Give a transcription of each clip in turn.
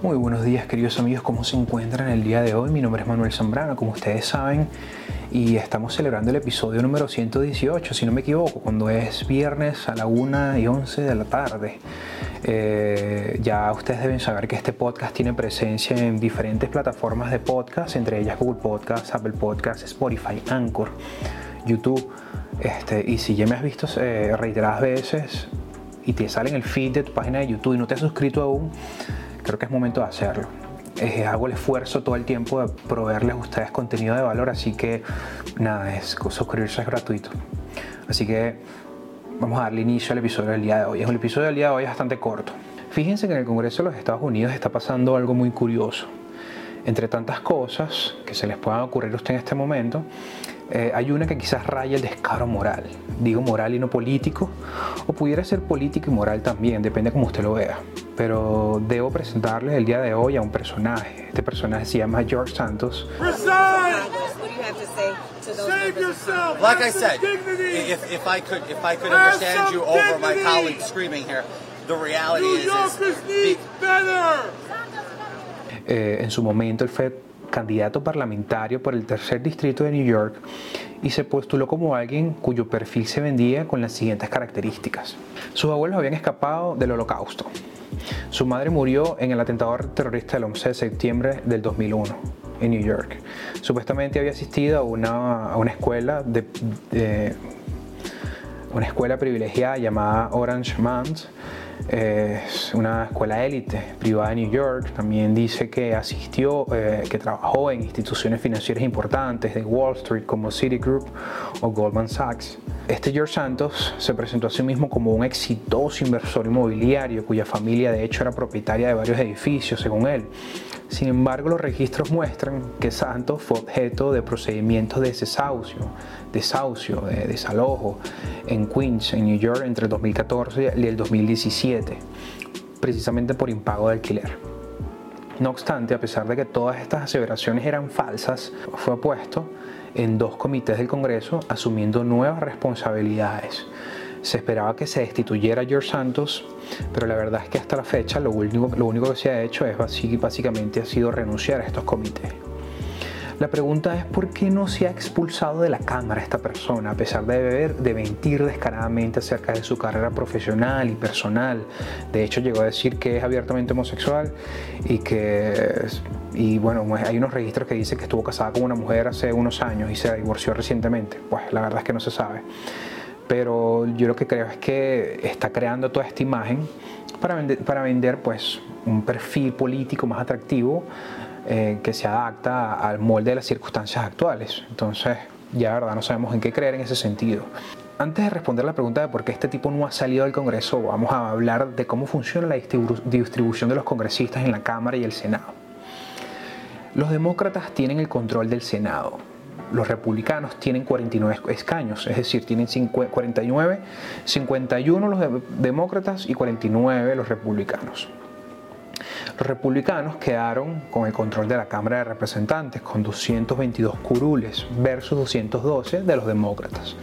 Muy buenos días queridos amigos, ¿cómo se encuentran el día de hoy? Mi nombre es Manuel Zambrano, como ustedes saben, y estamos celebrando el episodio número 118, si no me equivoco, cuando es viernes a la 1 y 11 de la tarde. Eh, ya ustedes deben saber que este podcast tiene presencia en diferentes plataformas de podcast, entre ellas Google Podcast, Apple Podcast, Spotify, Anchor, YouTube. Este, y si ya me has visto eh, reiteradas veces y te sale en el feed de tu página de YouTube y no te has suscrito aún, creo que es momento de hacerlo. Eh, hago el esfuerzo todo el tiempo de proveerles a ustedes contenido de valor, así que nada, es, suscribirse es gratuito. Así que vamos a darle inicio al episodio del día de hoy. Es un episodio del día de hoy bastante corto. Fíjense que en el Congreso de los Estados Unidos está pasando algo muy curioso. Entre tantas cosas que se les puedan ocurrir a usted en este momento, eh, hay una que quizás raya el descaro moral. Digo moral y no político, o pudiera ser político y moral también, depende como usted lo vea. Pero debo presentarles el día de hoy a un personaje. Este personaje se llama George Santos. Like I said, if, if I could if I could understand you over my colleague screaming here, the reality is, is eh, en su momento él fue candidato parlamentario por el tercer distrito de New York y se postuló como alguien cuyo perfil se vendía con las siguientes características. Sus abuelos habían escapado del holocausto. Su madre murió en el atentado terrorista del 11 de septiembre del 2001 en New York. Supuestamente había asistido a una, a una escuela de, una escuela privilegiada llamada Orange Mounds es una escuela élite privada de New York. También dice que asistió, eh, que trabajó en instituciones financieras importantes de Wall Street como Citigroup o Goldman Sachs. Este George Santos se presentó a sí mismo como un exitoso inversor inmobiliario cuya familia de hecho era propietaria de varios edificios, según él. Sin embargo, los registros muestran que Santos fue objeto de procedimientos de desahucio, desahucio, de desalojo en Queens, en New York, entre el 2014 y el 2017, precisamente por impago de alquiler. No obstante, a pesar de que todas estas aseveraciones eran falsas, fue puesto en dos comités del Congreso asumiendo nuevas responsabilidades. Se esperaba que se destituyera George Santos, pero la verdad es que hasta la fecha lo único, lo único que se ha hecho es básicamente ha sido renunciar a estos comités. La pregunta es por qué no se ha expulsado de la Cámara esta persona, a pesar de, beber, de mentir descaradamente acerca de su carrera profesional y personal. De hecho, llegó a decir que es abiertamente homosexual y que, y bueno, hay unos registros que dicen que estuvo casada con una mujer hace unos años y se divorció recientemente. Pues la verdad es que no se sabe. Pero yo lo que creo es que está creando toda esta imagen para vender, para vender pues, un perfil político más atractivo eh, que se adapta al molde de las circunstancias actuales. Entonces, ya verdad no sabemos en qué creer en ese sentido. Antes de responder la pregunta de por qué este tipo no ha salido del Congreso, vamos a hablar de cómo funciona la distribución de los congresistas en la Cámara y el Senado. Los demócratas tienen el control del Senado. Los republicanos tienen 49 escaños, es decir, tienen 49, 51 los demócratas y 49 los republicanos. Los republicanos quedaron con el control de la Cámara de Representantes con 222 curules versus 212 de los demócratas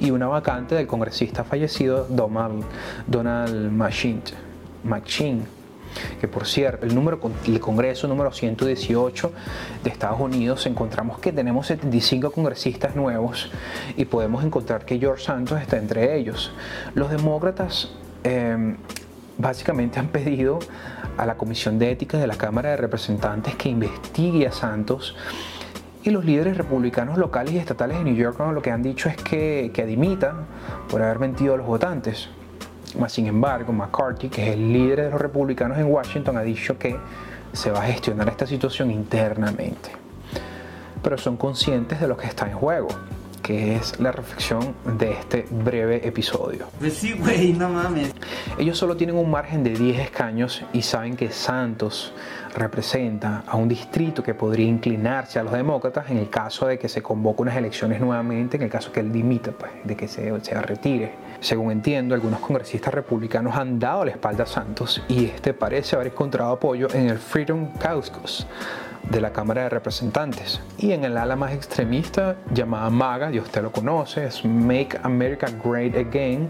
y una vacante del congresista fallecido Donald, Donald que por cierto, el, número, el Congreso número 118 de Estados Unidos encontramos que tenemos 75 congresistas nuevos y podemos encontrar que George Santos está entre ellos. Los demócratas eh, básicamente han pedido a la Comisión de Ética de la Cámara de Representantes que investigue a Santos y los líderes republicanos locales y estatales de New York lo que han dicho es que, que por haber mentido a los votantes. Sin embargo, McCarthy, que es el líder de los republicanos en Washington, ha dicho que se va a gestionar esta situación internamente. Pero son conscientes de lo que está en juego que es la reflexión de este breve episodio. Pues sí, güey, no mames. Ellos solo tienen un margen de 10 escaños y saben que Santos representa a un distrito que podría inclinarse a los demócratas en el caso de que se convoque unas elecciones nuevamente, en el caso que él dimita, pues, de que se, se retire. Según entiendo, algunos congresistas republicanos han dado la espalda a Santos y este parece haber encontrado apoyo en el Freedom Caucus de la Cámara de Representantes. Y en el ala más extremista, llamada MAGA, y usted lo conoce, es Make America Great Again,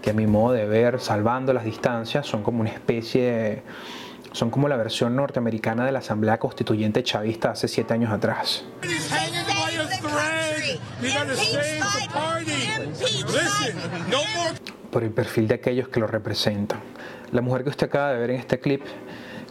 que a mi modo de ver, salvando las distancias, son como una especie Son como la versión norteamericana de la Asamblea Constituyente chavista hace siete años atrás. Por el perfil de aquellos que lo representan. La mujer que usted acaba de ver en este clip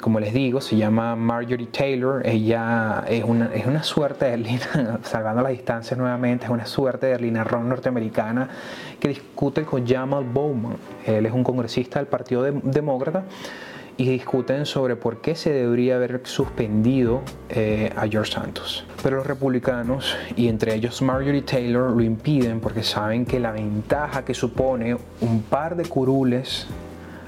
como les digo, se llama Marjorie Taylor. Ella es una, es una suerte de Lina, salvando las distancias nuevamente, es una suerte de Lina Ron norteamericana que discute con Jamal Bowman. Él es un congresista del Partido Demócrata y discuten sobre por qué se debería haber suspendido eh, a George Santos. Pero los republicanos, y entre ellos Marjorie Taylor, lo impiden porque saben que la ventaja que supone un par de curules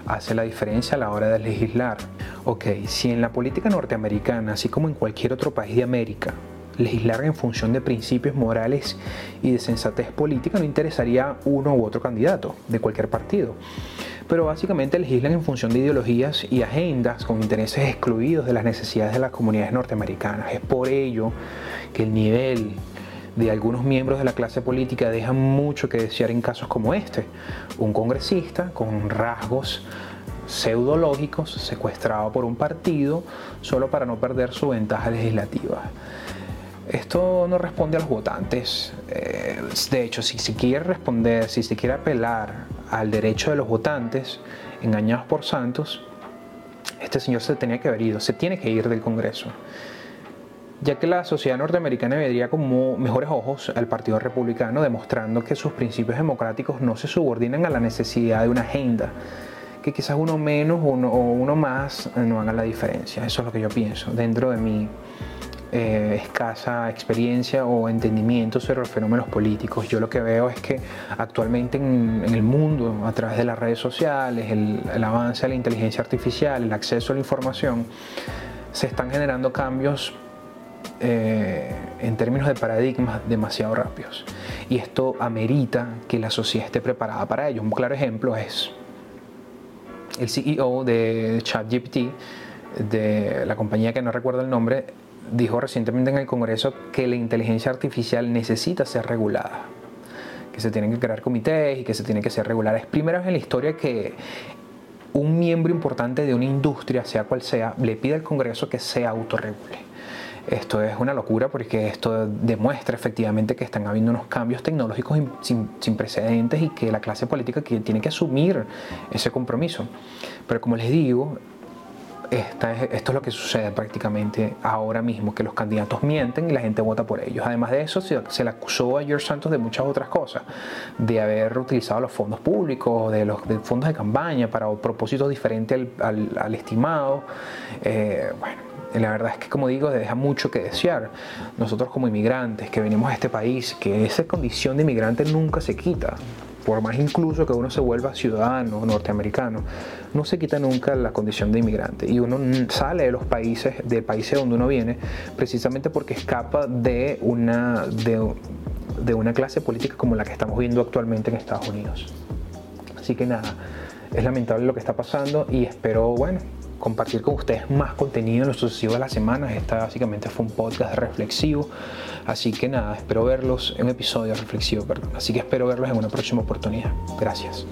hace la diferencia a la hora de legislar. Ok, si en la política norteamericana, así como en cualquier otro país de América, legislar en función de principios morales y de sensatez política no interesaría uno u otro candidato de cualquier partido. Pero básicamente legislan en función de ideologías y agendas con intereses excluidos de las necesidades de las comunidades norteamericanas. Es por ello que el nivel de algunos miembros de la clase política deja mucho que desear en casos como este. Un congresista con rasgos pseudológicos secuestrado por un partido solo para no perder su ventaja legislativa. Esto no responde a los votantes. Eh, de hecho, si se quiere responder, si se quiere apelar al derecho de los votantes engañados por Santos, este señor se tenía que haber ido, se tiene que ir del Congreso ya que la sociedad norteamericana vería como mejores ojos al Partido Republicano, demostrando que sus principios democráticos no se subordinan a la necesidad de una agenda, que quizás uno menos o uno, más no haga la diferencia. Eso es lo que yo pienso, dentro de mi eh, escasa experiencia o entendimiento sobre los fenómenos políticos. Yo lo que veo es que actualmente en, el mundo, a través de las redes sociales, el, avance de la inteligencia artificial, el acceso a la información, se están generando cambios eh, en términos de paradigmas demasiado rápidos. Y esto amerita que la sociedad esté preparada para ello. Un claro ejemplo es el CEO de ChatGPT, de la compañía que no recuerdo el nombre, dijo recientemente en el Congreso que la inteligencia artificial necesita ser regulada, que se tienen que crear comités y que se tiene que ser regulada. Es en la historia que un miembro importante de una industria, sea cual sea, le pide al Congreso que se autorregule. Esto es una locura porque esto demuestra efectivamente que están habiendo unos cambios tecnológicos sin, precedentes y que la clase política tiene que asumir ese compromiso. Pero como les digo, esto es lo que sucede prácticamente ahora mismo, que los candidatos mienten y la gente vota por ellos. Además de eso, se, le acusó a George Santos de muchas otras cosas, de haber utilizado los fondos públicos, de los fondos de campaña para propósitos diferentes al, estimado. Eh, bueno, la verdad es que, como digo, deja mucho que desear. Nosotros como inmigrantes que venimos a este país, que esa condición de inmigrante nunca se quita, por más incluso que uno se vuelva ciudadano norteamericano, no se quita nunca la condición de inmigrante. Y uno sale de los países, del país de donde uno viene, precisamente porque escapa de una, de, de una clase política como la que estamos viendo actualmente en Estados Unidos. Así que nada, es lamentable lo que está pasando y espero, bueno, compartir con ustedes más contenido en lo sucesivo de las semanas. Esta básicamente fue un podcast reflexivo. Así que nada, espero verlos en un episodio reflexivo, perdón. Así que espero verlos en una próxima oportunidad. Gracias.